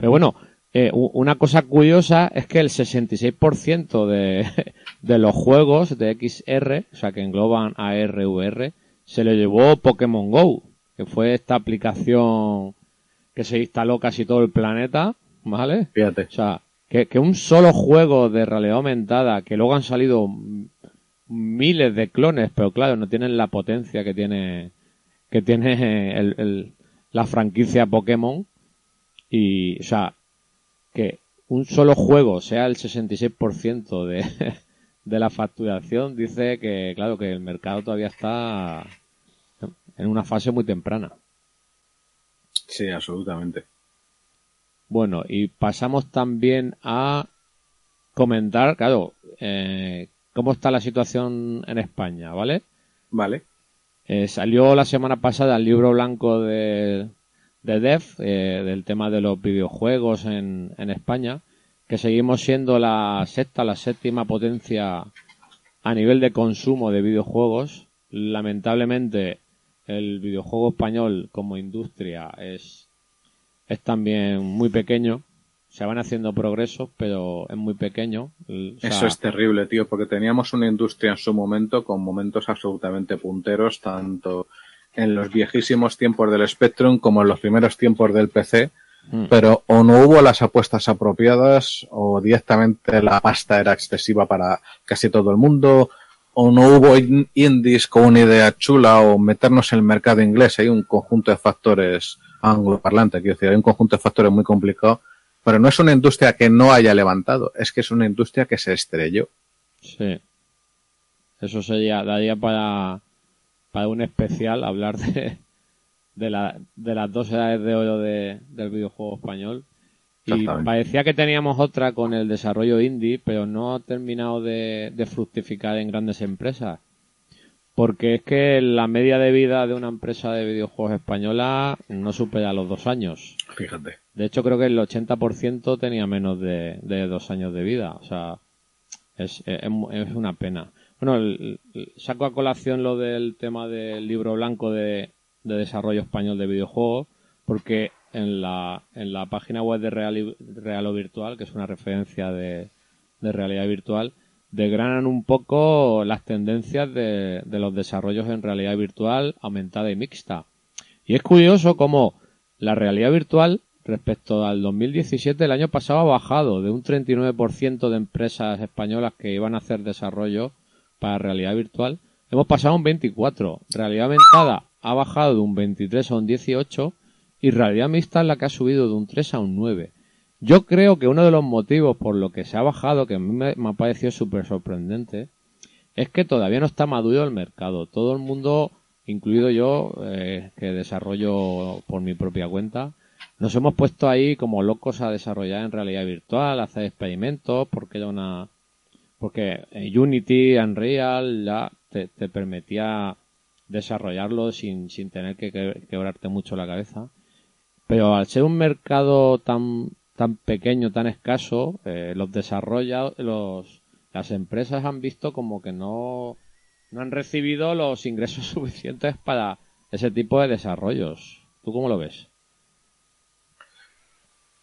Pero bueno, eh, una cosa curiosa es que el 66% de, de los juegos de XR, o sea que engloban AR, VR, se lo llevó Pokémon Go, que fue esta aplicación que se instaló casi todo el planeta, ¿vale? Fíjate. O sea, que, que un solo juego de realidad aumentada, que luego han salido miles de clones, pero claro, no tienen la potencia que tiene que tiene el, el, la franquicia Pokémon y, o sea, que un solo juego sea el 66% de, de la facturación dice que, claro, que el mercado todavía está en una fase muy temprana. Sí, absolutamente. Bueno, y pasamos también a comentar, claro, eh, cómo está la situación en España, ¿vale? Vale. Eh, salió la semana pasada el libro blanco de, de DEF, eh, del tema de los videojuegos en, en España, que seguimos siendo la sexta, la séptima potencia a nivel de consumo de videojuegos. Lamentablemente, el videojuego español como industria es, es también muy pequeño. Se van haciendo progresos, pero es muy pequeño. Eso es terrible, tío, porque teníamos una industria en su momento con momentos absolutamente punteros, tanto en los viejísimos tiempos del Spectrum como en los primeros tiempos del PC, mm, pero o no hubo las apuestas apropiadas o directamente la pasta era excesiva para casi todo el mundo o no hubo in- indies con una idea chula o meternos en el mercado inglés. Hay un conjunto de factores angloparlantes, quiero decir, hay un conjunto de factores muy complicado, pero no es una industria que no haya levantado, es que es una industria que se estrelló. Sí. Eso sería, daría para, para un especial hablar de, de, la, de las dos edades de oro de, del videojuego español. Y parecía que teníamos otra con el desarrollo indie, pero no ha terminado de, de fructificar en grandes empresas. Porque es que la media de vida de una empresa de videojuegos española no supera los dos años. Fíjate. De hecho, creo que el 80% tenía menos de, de dos años de vida. O sea, es, es, es una pena. Bueno, el- saco a colación lo del tema del libro blanco de, de desarrollo español de videojuegos, porque en la, en la página web de Real, Real o Virtual, que es una referencia de, de realidad virtual, desgranan un poco las tendencias de, de los desarrollos en realidad virtual aumentada y mixta. Y es curioso cómo la realidad virtual respecto al 2017 el año pasado ha bajado de un 39% de empresas españolas que iban a hacer desarrollo para realidad virtual. Hemos pasado a un 24. Realidad aumentada ha bajado de un 23 a un 18 y realidad mixta es la que ha subido de un 3 a un 9. Yo creo que uno de los motivos por lo que se ha bajado, que a mí me, me ha parecido súper sorprendente, es que todavía no está maduro el mercado. Todo el mundo, incluido yo, eh, que desarrollo por mi propia cuenta, nos hemos puesto ahí como locos a desarrollar en realidad virtual, a hacer experimentos, porque era una, porque en Unity, Unreal, ya te, permitía desarrollarlo sin, sin tener que, que- quebrarte mucho la cabeza. Pero al ser un mercado tan, tan pequeño, tan escaso, eh, los desarrolla, los, las empresas han visto como que no, no han recibido los ingresos suficientes para ese tipo de desarrollos. ¿Tú cómo lo ves?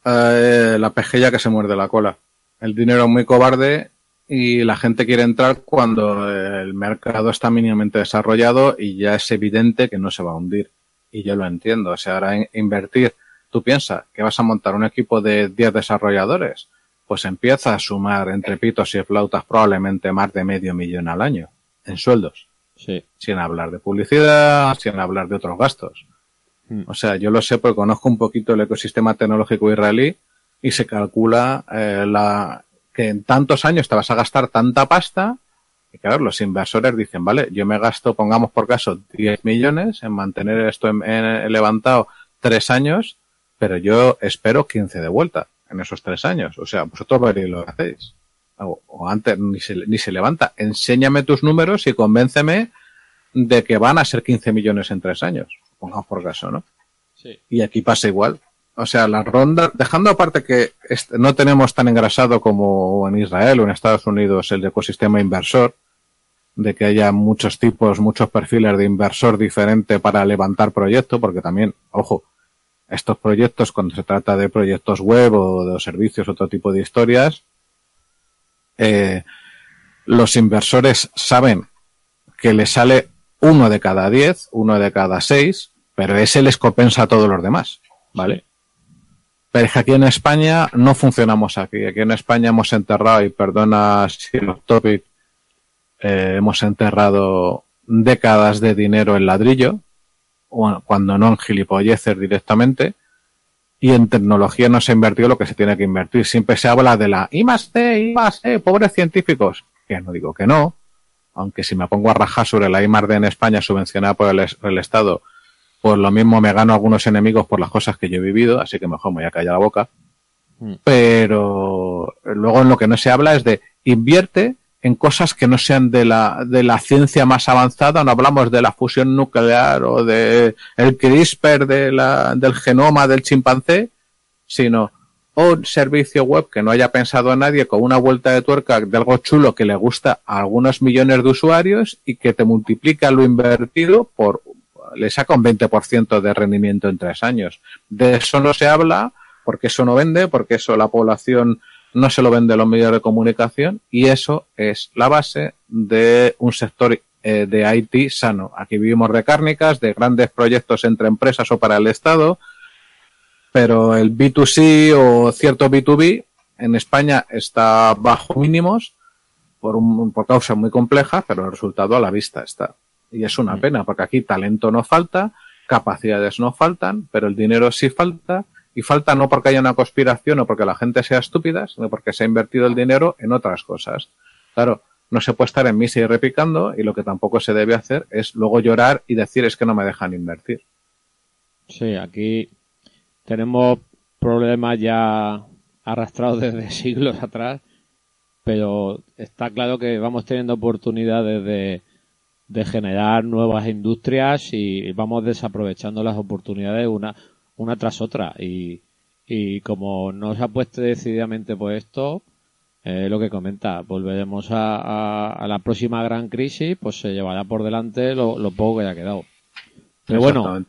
Eh, la pejilla que se muerde la cola. El dinero es muy cobarde y la gente quiere entrar cuando el mercado está mínimamente desarrollado y ya es evidente que no se va a hundir. Y yo lo entiendo. O sea, ahora in- invertir, tú piensas que vas a montar un equipo de 10 desarrolladores, pues empieza a sumar entre pitos y flautas probablemente más de medio millón al año en sueldos, Sí. sin hablar de publicidad, sin hablar de otros gastos. Mm. O sea, yo lo sé porque conozco un poquito el ecosistema tecnológico israelí y se calcula eh, la, que en tantos años te vas a gastar tanta pasta y claro, los inversores dicen, vale, yo me gasto, pongamos por caso, 10 millones en mantener esto en, en- levantado tres años, pero yo espero 15 de vuelta en esos tres años. O sea, vosotros veréis lo que hacéis. O, o antes ni se, ni se levanta. Enséñame tus números y convénceme de que van a ser 15 millones en tres años. Pongamos por caso, ¿no? Sí. Y aquí pasa igual. O sea, la ronda, dejando aparte que este- no tenemos tan engrasado como en Israel o en Estados Unidos el ecosistema inversor, de que haya muchos tipos, muchos perfiles de inversor diferente para levantar proyectos, porque también, ojo, estos proyectos, cuando se trata de proyectos web o de servicios, otro tipo de historias, eh, los inversores saben que les sale uno de cada diez, uno de cada seis, pero ese les compensa a todos los demás, ¿vale? Aquí en España no funcionamos aquí. Aquí en España hemos enterrado, y perdona si los topic, eh, hemos enterrado décadas de dinero en ladrillo, cuando no en gilipolleces directamente, y en tecnología no se ha invertido lo que se tiene que invertir. Siempre se habla de la I más C, I más C, pobres científicos. Que no digo que no, aunque si me pongo a rajar sobre la I más D en España subvencionada por el, Estado, pues lo mismo me gano algunos enemigos por las cosas que yo he vivido, así que mejor me voy a callar la boca. Mm. Pero luego en lo que no se habla es de invierte en cosas que no sean de la, de la ciencia más avanzada, no hablamos de la fusión nuclear o de el CRISPR de la, del genoma del chimpancé, sino un servicio web que no haya pensado a nadie con una vuelta de tuerca de algo chulo que le gusta a algunos millones de usuarios y que te multiplica lo invertido por, le saca un 20% de rendimiento en tres años. De eso no se habla porque eso no vende, porque eso la población no se lo vende los medios de comunicación y eso es la base de un sector eh, de IT sano. Aquí vivimos de cárnicas, de grandes proyectos entre empresas o para el Estado, pero el B2C o cierto B2B en España está bajo mínimos por, un, por causas muy complejas, pero el resultado a la vista está. Y es una mm. pena, porque aquí talento no falta, capacidades no faltan, pero el dinero sí falta y falta no porque haya una conspiración o porque la gente sea estúpida, sino porque se ha invertido el dinero en otras cosas. Claro, no se puede estar en misa y repicando y lo que tampoco se debe hacer es luego llorar y decir es que no me dejan invertir. Sí, aquí tenemos problemas ya arrastrados desde siglos atrás, pero está claro que vamos teniendo oportunidades de, de generar nuevas industrias y vamos desaprovechando las oportunidades una una tras otra. Y, y como no se ha puesto decididamente por esto, eh, lo que comenta, volveremos a, a, la próxima gran crisis, pues se llevará por delante lo, lo poco que haya quedado. Pero bueno,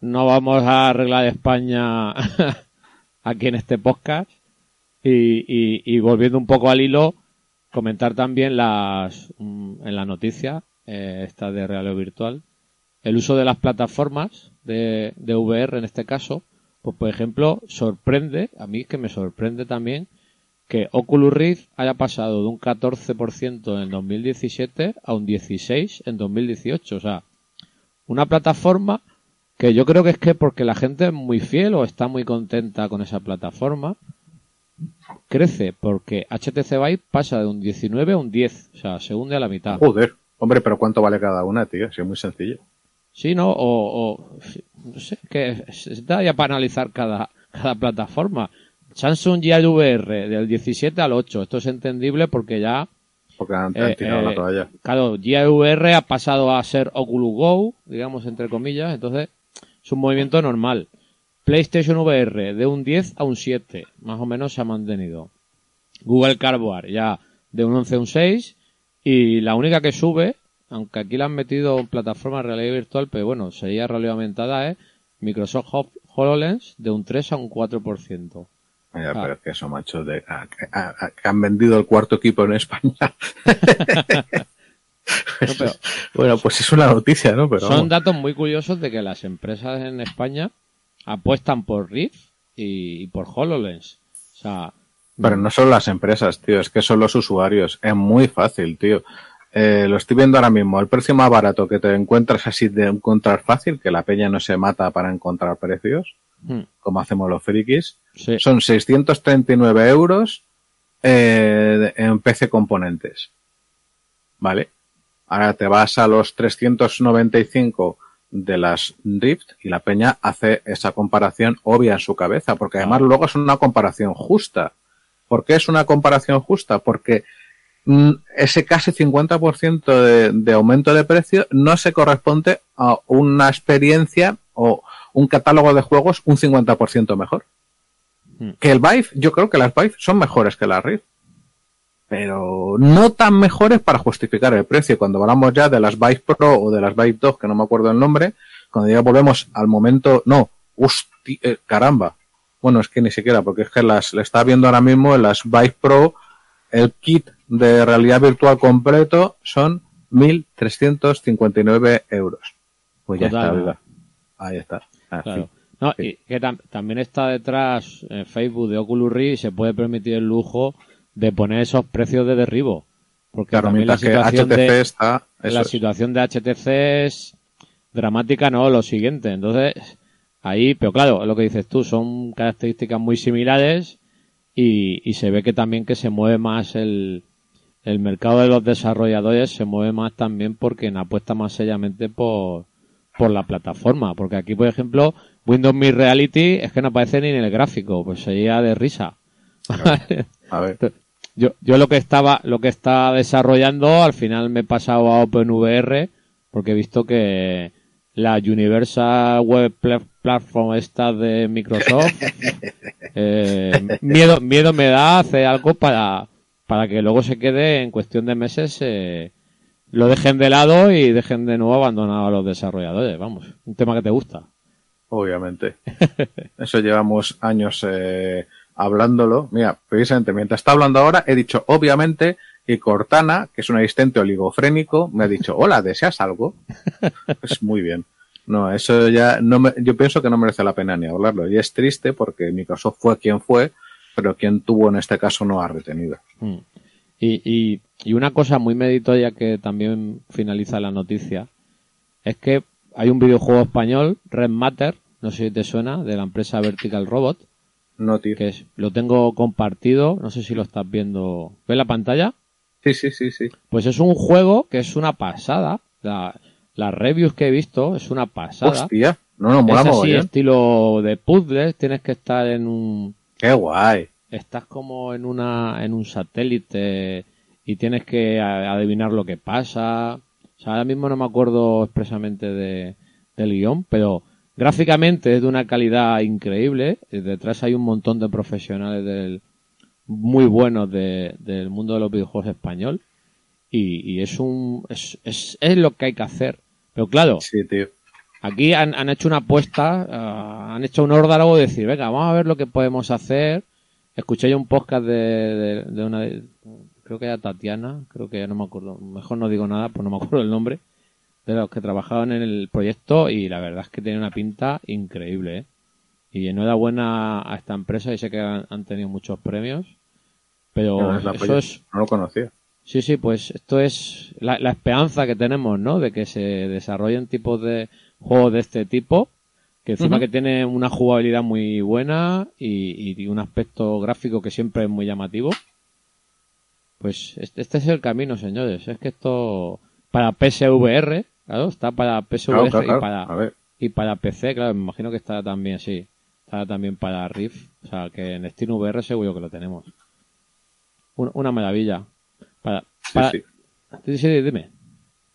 no vamos a arreglar España aquí en este podcast. Y, y, y, volviendo un poco al hilo, comentar también las mm, en la noticia, eh, esta de realidad virtual, el uso de las plataformas de, de VR en este caso, pues por ejemplo, sorprende, a mí que me sorprende también, que Oculus Rift haya pasado de un 14% en 2017 a un 16% en 2018. O sea, una plataforma que yo creo que es que porque la gente es muy fiel o está muy contenta con esa plataforma, crece porque HTC Vive pasa de un 19 a un 10, o sea, se hunde a la mitad. Joder, hombre, pero ¿cuánto vale cada una, tío? Si es muy sencillo. Sí, ¿no? O, o no sé, que está ya para analizar cada, cada plataforma. Samsung Gear VR del 17 al 8, esto es entendible porque ya porque han, eh, tirado la eh, toalla. Claro, VR ha pasado a ser Oculus Go, digamos entre comillas, entonces es un movimiento normal. PlayStation VR de un 10 a un 7, más o menos se ha mantenido. Google Cardboard ya de un 11 a un 6 y la única que sube aunque aquí le han metido plataforma de realidad virtual, pero bueno, sería realidad aumentada, ¿eh? Microsoft HoloLens de un 3 a un 4%. Mira, ah. pero es que eso, macho, de, que han vendido el cuarto equipo en España. bueno, pues es una noticia, ¿no? Pero son datos muy curiosos de que las empresas en España apuestan por Rift y, y por HoloLens. O sea, pero no son las empresas, tío, es que son los usuarios. Es muy fácil, tío. Eh, lo estoy viendo ahora mismo. El precio más barato que te encuentras así de encontrar fácil, que la peña no se mata para encontrar precios, hmm. como hacemos los frikis, son 639 euros eh, en PC componentes. ¿Vale? Ahora te vas a los 395 de las Rift y la peña hace esa comparación obvia en su cabeza, porque además luego es una comparación justa. ¿Por qué es una comparación justa? Porque Mm, ese casi 50% de, de aumento de precio no se corresponde a una experiencia o un catálogo de juegos un 50% mejor. Hmm. Que el Vive, yo creo que las Vive son mejores que la Rift. Pero no tan mejores para justificar el precio. Cuando hablamos ya de las Vive Pro o de las Vive 2, que no me acuerdo el nombre, cuando ya volvemos al momento, no, hostia, eh, caramba. Bueno, es que ni siquiera, porque es que las, le está viendo ahora mismo en las Bike Pro, el kit de realidad virtual completo son 1.359 euros. Pues ya Total, está. Ahí está. Ah, Claro. No, Sí. y que tam- también está detrás eh, Facebook de Oculus Rift y se puede permitir el lujo de poner esos precios de derribo. Porque Claro, también la situación, de, está, la es. situación de HTC es dramática, no, lo siguiente. Entonces, ahí, pero claro, lo que dices tú, son características muy similares y, y se ve que también que se mueve más el, el mercado de los desarrolladores, se mueve más también porque apuesta más seriamente por, por la plataforma. Porque aquí, por ejemplo, Windows Me Reality es que no aparece ni en el gráfico, pues sería de risa. A ver. Yo, yo lo que estaba, lo que estaba desarrollando, al final me he pasado a OpenVR, porque he visto que la Universal Web Pla- Platform esta de Microsoft, eh, miedo, miedo me da hacer algo para, para que luego se quede en cuestión de meses, eh, lo dejen de lado y dejen de nuevo abandonado a los desarrolladores. Vamos, un tema que te gusta. Obviamente. Eso llevamos años eh, hablándolo. Mira, precisamente mientras está hablando ahora, he dicho obviamente y Cortana, que es un asistente oligofrénico, me ha dicho, hola, ¿deseas algo? Pues muy bien. No, eso ya no me, yo pienso que no merece la pena ni hablarlo. Y es triste porque Microsoft fue quien fue, pero quien tuvo en este caso no ha retenido. Mm. Y, y, y una cosa muy meditoria que también finaliza la noticia es que hay un videojuego español, Red Matter, no sé si te suena, de la empresa Vertical Robot, No, tío. que es, lo tengo compartido, no sé si lo estás viendo. ¿Ves la pantalla? Sí, sí, sí, sí. Pues es un juego que es una pasada. La, las reviews que he visto es una pasada. Hostia. No, no, es así, estilo de puzzles, tienes que estar en un, Qué guay. estás como en una en un satélite y tienes que adivinar lo que pasa. O sea, ahora mismo no me acuerdo expresamente de, del guion, pero gráficamente es de una calidad increíble. Detrás hay un montón de profesionales del, muy buenos de- del mundo de los videojuegos español. Y, y es un es, es, es lo que hay que hacer. Pero claro, Sí, tío. Aquí han, han hecho una apuesta, ah, han hecho un órdago de decir, venga, vamos a ver lo que podemos hacer. Escuché yo un podcast de, de, de una, creo que era Tatiana, creo que ya no me acuerdo, mejor no digo nada, pues no me acuerdo el nombre, de los que trabajaban en el proyecto y la verdad es que tiene una pinta increíble, ¿eh? Y enhorabuena a esta empresa y sé que han, han tenido muchos premios, pero No, es la eso es, No lo conocía. Sí, sí, pues esto es la, la esperanza que tenemos, ¿no? De que se desarrollen tipos de juegos de este tipo, que encima que tiene una jugabilidad muy buena y, y un aspecto gráfico que siempre es muy llamativo. Pues este, este es el camino, señores. Es que esto para PSVR, claro, está para PSVR Claro, claro, y para y para PC, claro, me imagino que estará también, sí. Estará también para Rift. O sea, que en Steam VR seguro que lo tenemos. Un- una maravilla. Para, Sí, para- sí. Sí, sí, dime.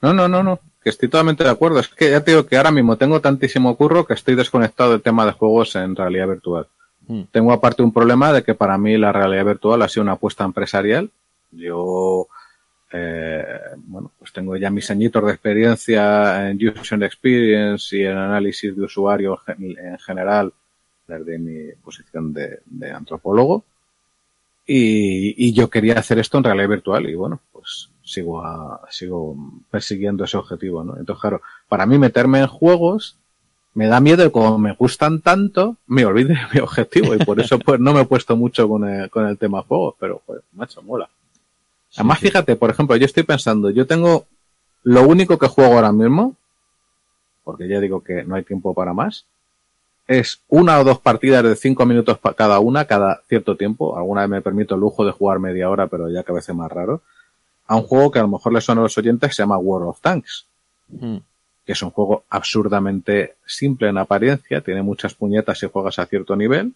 No, no, no, no. Que estoy totalmente de acuerdo. Es que ya te digo que ahora mismo tengo tantísimo curro que estoy desconectado del tema de juegos en realidad virtual. Mm. Tengo aparte un problema de que para mí la realidad virtual ha sido una apuesta empresarial. Yo, eh, bueno, pues tengo ya mis añitos de experiencia en User Experience y en análisis de usuario en general desde mi posición de, de antropólogo. Y, y yo quería hacer esto en realidad virtual y bueno, pues sigo a- sigo persiguiendo ese objetivo, ¿no? Entonces, claro, para mí meterme en juegos me da miedo y como me gustan tanto, me olvido de mi objetivo y por eso pues no me he puesto mucho con el, con el tema juegos, pero pues, macho, mola. Además, sí. fíjate, por ejemplo, yo estoy pensando, yo tengo lo único que juego ahora mismo, porque ya digo que no hay tiempo para más, es una o dos partidas de cinco minutos cada una, cada cierto tiempo. Alguna vez me permito el lujo de jugar media hora, pero ya que a veces más raro. A un juego que a lo mejor le suena a los oyentes se llama World of Tanks, Mm. que es un juego absurdamente simple en apariencia, tiene muchas puñetas si juegas a cierto nivel,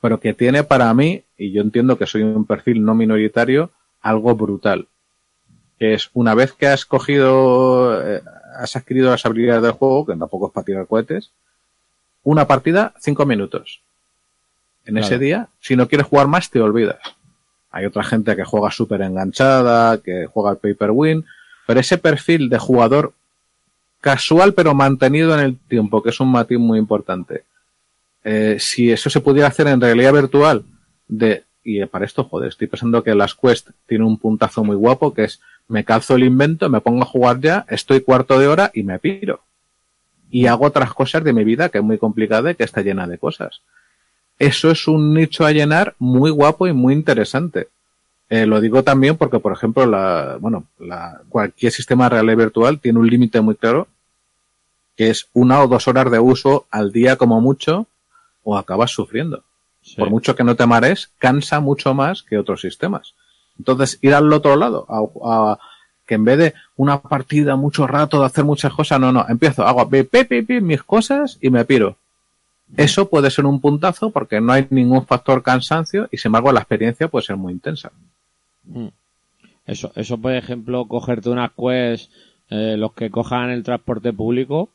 pero que tiene para mí, y yo entiendo que soy un perfil no minoritario, algo brutal. Que es una vez que has cogido, eh, has adquirido las habilidades del juego, que tampoco es para tirar cohetes, una partida, cinco minutos. En Claro. ese día, si no quieres jugar más, te olvidas. Hay otra gente que juega súper enganchada, que juega al paper win, pero ese perfil de jugador casual pero mantenido en el tiempo, que es un matiz muy importante, eh, si eso se pudiera hacer en realidad virtual, de, y para esto, joder, estoy pensando que las Quest tiene un puntazo muy guapo, que es, me calzo el invento, me pongo a jugar ya, estoy cuarto de hora y me piro. Y hago otras cosas de mi vida que es muy complicada y que está llena de cosas. Eso es un nicho a llenar muy guapo y muy interesante. Eh, lo digo también porque, por ejemplo, la, bueno, la, cualquier sistema de realidad virtual tiene un límite muy claro, que es una o dos horas de uso al día como mucho, o acabas sufriendo. Por mucho que no te mares, cansa mucho más que otros sistemas. Entonces, ir al otro lado, a, que en vez de una partida mucho rato de hacer muchas cosas, no, no, empiezo, hago pi, mis cosas y me piro. Eso puede ser un puntazo porque no hay ningún factor cansancio y sin embargo la experiencia puede ser muy intensa. Hmm. Eso, eso por ejemplo, cogerte unas quest, eh, los que cojan el transporte público,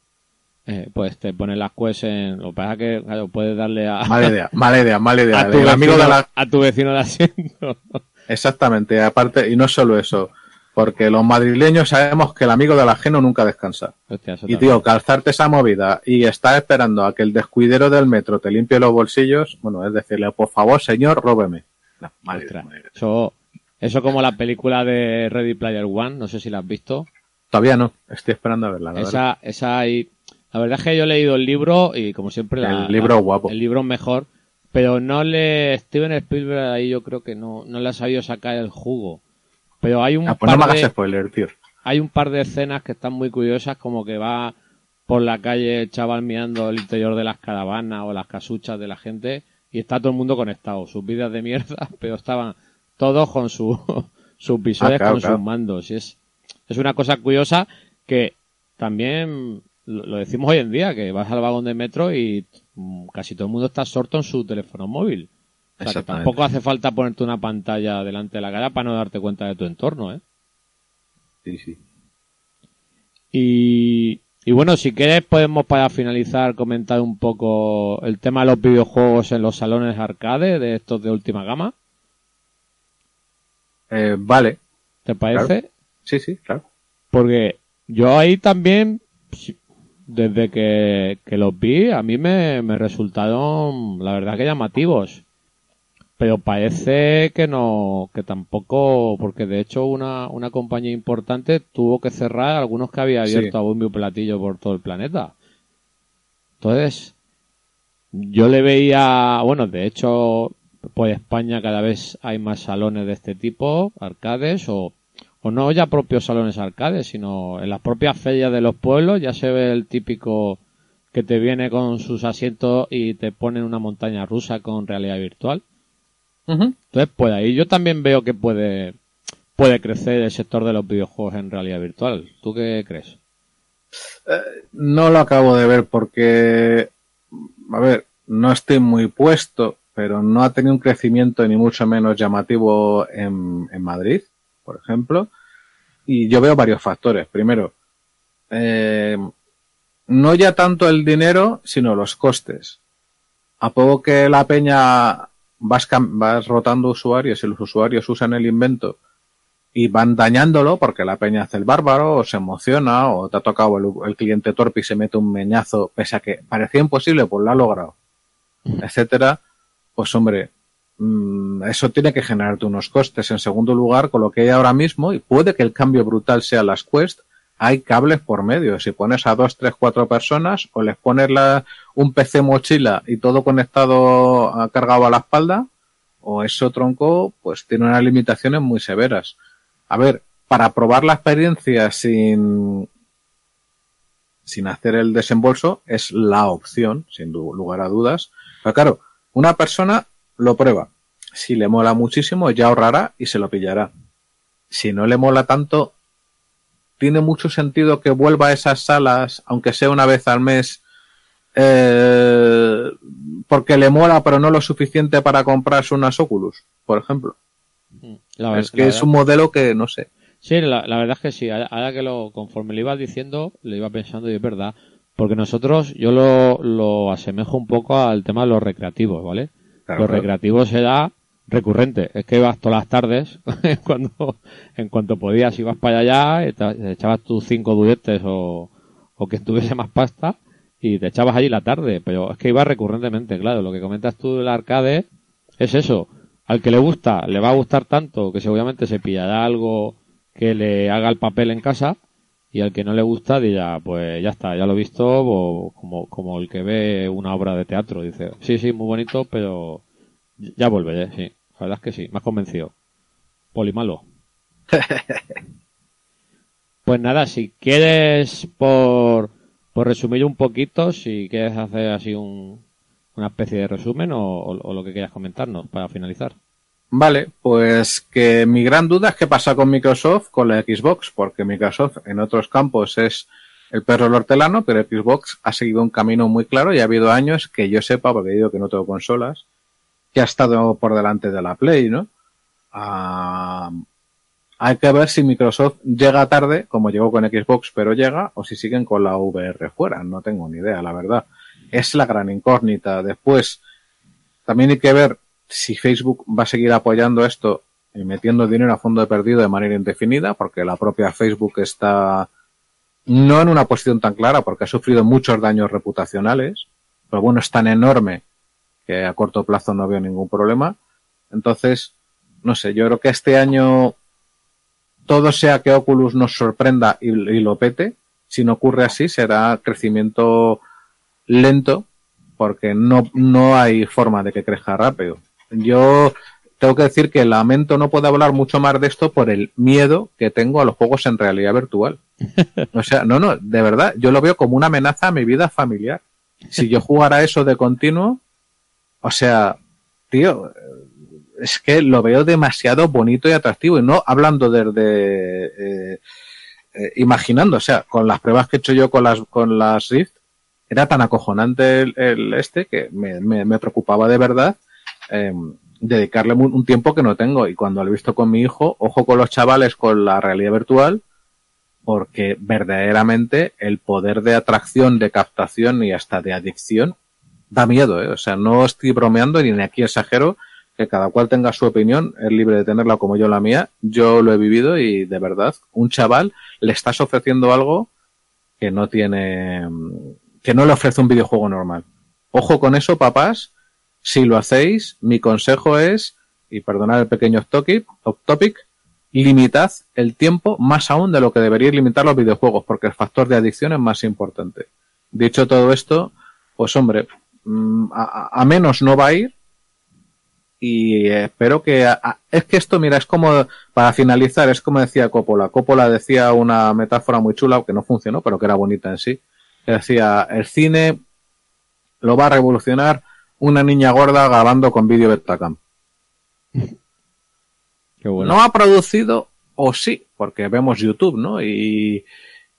eh, pues te ponen las quest en. Lo que pasa que puedes darle a. Mala idea, mala idea, mala idea. A tu, vecino, de la... a tu vecino de asiento. Exactamente, aparte, y no solo eso, porque los madrileños sabemos que el amigo del ajeno nunca descansa. y tío, calzarte esa movida y estar esperando a que el descuidero del metro te limpie los bolsillos, bueno, es decirle, por favor, señor, róbeme. No, Eso, eso como la película de Ready Player One, no sé si la has visto. Todavía no, estoy esperando a verla. esa, esa hay, la verdad es que yo he leído el libro y como siempre el libro guapo. El libro mejor, pero no le Steven Spielberg ahí yo creo que no no le ha sabido sacar el jugo. Pero hay un ah, pues par de, spoiler, tío. Hay un par de escenas que están muy curiosas como que va por la calle el chaval mirando el interior de las caravanas o las casuchas de la gente y está todo el mundo conectado, sus vidas de mierda, pero estaban todos con su, sus visores, ah, con sus mandos. Y es, es una cosa curiosa que también lo decimos hoy en día, que vas al vagón de metro y mm, casi todo el mundo está sorto en su teléfono móvil. O sea, que tampoco hace falta ponerte una pantalla delante de la cara para no darte cuenta de tu entorno, ¿eh? Sí, sí. Y, y bueno, si quieres podemos para finalizar comentar un poco el tema de los videojuegos en los salones arcade de estos de última gama. Eh, vale. ¿Te parece? Sí, sí, claro. Porque yo ahí también desde que, los vi, a mí me, resultaron, la verdad que llamativos. Pero parece que no, que tampoco, porque de hecho una, una compañía importante tuvo que cerrar algunos que había abierto a bombo y platillo por todo el planeta. Entonces, yo le veía, bueno, de hecho, por España cada vez hay más salones de este tipo, arcades o o no ya propios salones arcades, sino en las propias ferias de los pueblos ya se ve el típico que te viene con sus asientos y te pone una montaña rusa con realidad virtual. Entonces, pues ahí yo también veo que puede, puede crecer el sector de los videojuegos en realidad virtual. ¿Tú qué crees? Eh, no lo acabo de ver porque, a ver, no estoy muy puesto, pero no ha tenido un crecimiento ni mucho menos llamativo en, en Madrid por ejemplo. Y yo veo varios factores. Primero, eh, no ya tanto el dinero, sino los costes. A poco que la peña vas, vas rotando usuarios y los usuarios usan el invento y van dañándolo porque la peña hace el bárbaro o se emociona o te ha tocado el, cliente torpe y se mete un meñazo pese a que parecía imposible, pues lo ha logrado, etcétera. Pues hombre, Mm, eso tiene que generarte unos costes. En segundo lugar, con lo que hay ahora mismo, y puede que el cambio brutal sea las Quest, hay cables por medio. Si pones a dos, tres, cuatro personas o les pones un PC mochila y todo conectado, cargado a la espalda, o eso tronco, pues tiene unas limitaciones muy severas. A ver, para probar la experiencia sin, sin hacer el desembolso es la opción, sin lugar a dudas. Pero claro, una persona lo prueba. Si le mola muchísimo, ya ahorrará y se lo pillará. Si no le mola tanto, tiene mucho sentido que vuelva a esas salas, aunque sea una vez al mes, eh, porque le mola, pero no lo suficiente para comprarse unas Oculus, por ejemplo. Mm, es que es un modelo que no sé. Sí, la, verdad es que sí. Ahora que lo, conforme le iba diciendo, le iba pensando y es verdad. Porque nosotros, yo lo, lo asemejo un poco al tema de los recreativos, ¿vale? Lo recreativo será recurrente. Es que ibas todas las tardes, cuando en cuanto podías ibas para allá, echabas tus cinco duetes o, o que tuviese más pasta y te echabas allí la tarde, pero es que iba recurrentemente, claro, lo que comentas tú del arcade es eso, al que le gusta, le va a gustar tanto que seguramente se pillará algo que le haga el papel en casa y al que no le gusta dirá, pues ya está, ya lo he visto, como, como el que ve una obra de teatro, dice, sí, sí, muy bonito, pero ya volveré, sí, la verdad es que sí, me has convencido. Polimalo. pues nada, si quieres por, por resumir un poquito, si quieres hacer así un, una especie de resumen o, o lo que quieras comentarnos para finalizar. Vale, pues que mi gran duda es qué pasa con Microsoft con la Xbox, porque Microsoft en otros campos es el perro del hortelano, pero Xbox ha seguido un camino muy claro y ha habido años que yo sepa, porque digo que no tengo consolas, que ha estado por delante de la Play, ¿no? Ah, hay que ver si Microsoft llega tarde, como llegó con Xbox, pero llega, o si siguen con la VR fuera. No tengo ni idea, la verdad. Es la gran incógnita. Después, también hay que ver si Facebook va a seguir apoyando esto y metiendo dinero a fondo de perdido de manera indefinida, porque la propia Facebook está no en una posición tan clara, porque ha sufrido muchos daños reputacionales, pero bueno, es tan enorme que a corto plazo no veo ningún problema. Entonces, no sé, yo creo que este año todo sea que Oculus nos sorprenda y, y lo pete. Si no ocurre así, será crecimiento lento, porque no, no hay forma de que crezca rápido. Yo tengo que decir que lamento no puedo hablar mucho más de esto por el miedo que tengo a los juegos en realidad virtual. O sea, no, no, de verdad, yo lo veo como una amenaza a mi vida familiar. Si yo jugara eso de continuo, o sea, tío, es que lo veo demasiado bonito y atractivo. Y no hablando desde eh, eh, imaginando, o sea, con las pruebas que he hecho yo con las con las Rift, era tan acojonante el, el este que me, me, me preocupaba de verdad eh, dedicarle un tiempo que no tengo. Y cuando lo he visto con mi hijo, ojo con los chavales con la realidad virtual, porque verdaderamente el poder de atracción, de captación y hasta de adicción da miedo, ¿eh? O sea, no estoy bromeando ni aquí exagero, que cada cual tenga su opinión, es libre de tenerla como yo la mía. Yo lo he vivido y de verdad, un chaval le estás ofreciendo algo que no tiene, que no le ofrece un videojuego normal. Ojo con eso, papás, si lo hacéis, mi consejo es, y perdonad el pequeño topic, topic, limitad el tiempo más aún de lo que deberíais limitar los videojuegos, porque el factor de adicción es más importante. Dicho todo esto, pues hombre, a, a menos no va a ir, y espero que a, es que esto mira es como para finalizar es como decía Coppola Coppola decía una metáfora muy chula que no funcionó pero que era bonita en sí que decía el cine lo va a revolucionar una niña gorda grabando con vídeo Betacam. Qué bueno. No ha producido, o sí, porque vemos YouTube, ¿no? Y,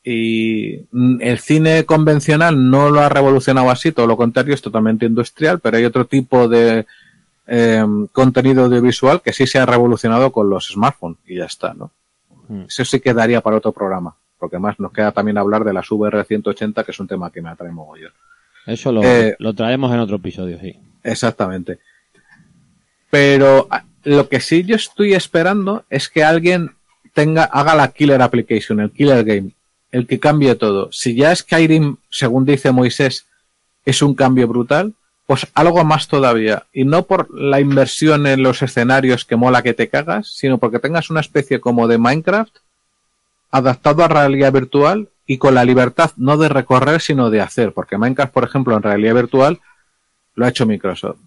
y el cine convencional no lo ha revolucionado así, todo lo contrario, es totalmente industrial, pero hay otro tipo de eh, contenido audiovisual que sí se ha revolucionado con los smartphones y ya está, ¿no? Mm. Eso sí quedaría para otro programa, porque más nos queda también hablar de las VR 180, que es un tema que me atrae mogollón. Eso lo, Eh, lo traemos en otro episodio, sí. Exactamente. Pero a- lo que sí yo estoy esperando es que alguien tenga, haga la killer application, el killer game, el que cambie todo. Si ya Skyrim, según dice Moisés, es un cambio brutal, pues algo más todavía. Y no por la inversión en los escenarios que mola que te cagas, sino porque tengas una especie como de Minecraft adaptado a realidad virtual y con la libertad no de recorrer, sino de hacer. Porque Minecraft, por ejemplo, en realidad virtual lo ha hecho Microsoft.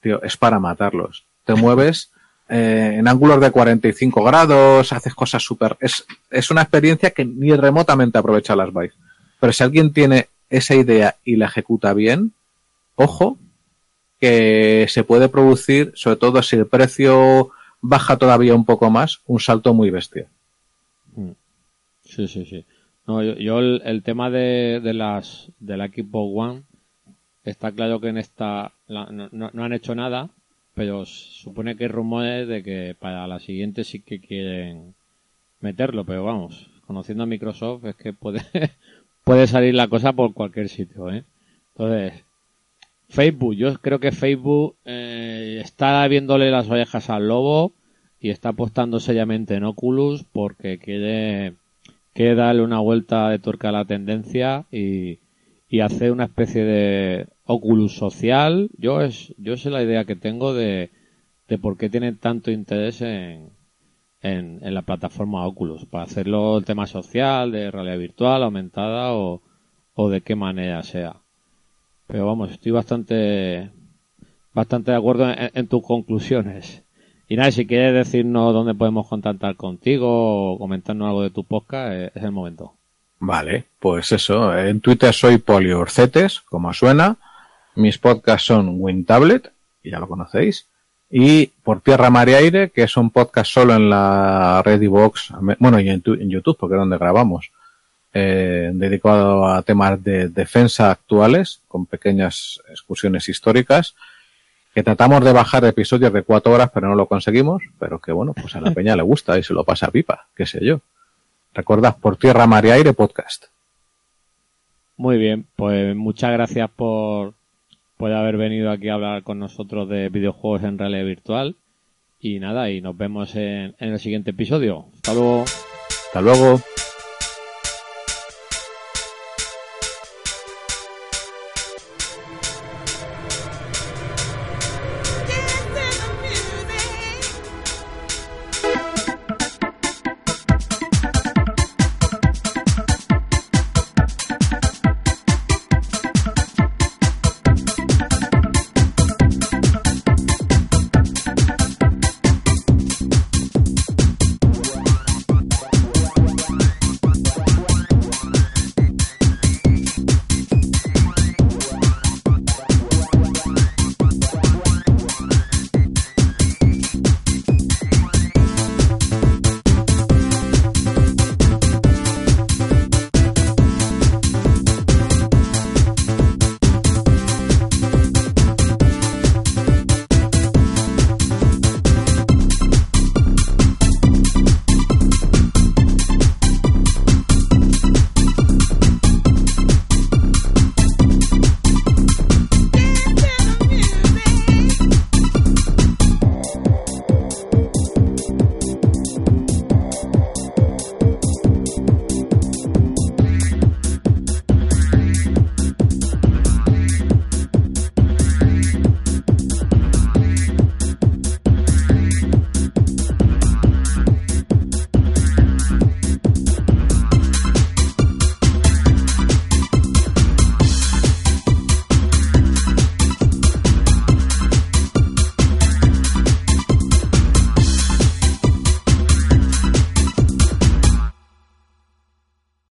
Tío, es para matarlos. Te mueves eh, en ángulos de 45 grados, haces cosas súper... Es, es una experiencia que ni remotamente aprovecha las Vive. Pero si alguien tiene esa idea y la ejecuta bien, ojo, que se puede producir, sobre todo si el precio baja todavía un poco más, un salto muy bestia. Sí, sí, sí. No, yo, yo el, tema de, de las del equipo One está claro que en esta la- no- no han hecho nada, pero supone que hay rumores de que para la siguiente sí que quieren meterlo, pero vamos, conociendo a Microsoft es que puede puede salir la cosa por cualquier sitio, ¿eh? Entonces, Facebook, yo creo que Facebook eh, está viéndole las orejas al lobo y está apostando seriamente en Oculus porque quiere, quiere darle una vuelta de tuerca a la tendencia y, y hacer una especie de Oculus social. Yo es, yo sé la idea que tengo de, de por qué tienen tanto interés en, en, en la plataforma Oculus, para hacerlo el tema social, de realidad virtual, aumentada o, o de qué manera sea. Pero vamos, estoy bastante, bastante de acuerdo en, tus conclusiones. Y nada, si quieres decirnos dónde podemos contactar contigo o comentarnos algo de tu podcast, es el momento. Vale, pues eso. En Twitter soy Poliorcetes, como suena. Mis podcasts son WinTablet, y ya lo conocéis. Y Por Tierra, Mar y Aire, que es un podcast solo en la Box, bueno, y en, en YouTube, porque es donde grabamos eh, dedicado a temas de defensa actuales, con pequeñas excursiones históricas, que tratamos de bajar episodios de cuatro horas, pero no lo conseguimos, pero que bueno, pues a la peña le gusta y se lo pasa a pipa, qué sé yo. Recordad, por tierra, mar y aire podcast. Muy bien, pues muchas gracias por, por haber venido aquí a hablar con nosotros de videojuegos en realidad virtual. Y nada, y nos vemos en, en el siguiente episodio. Hasta luego. Hasta luego.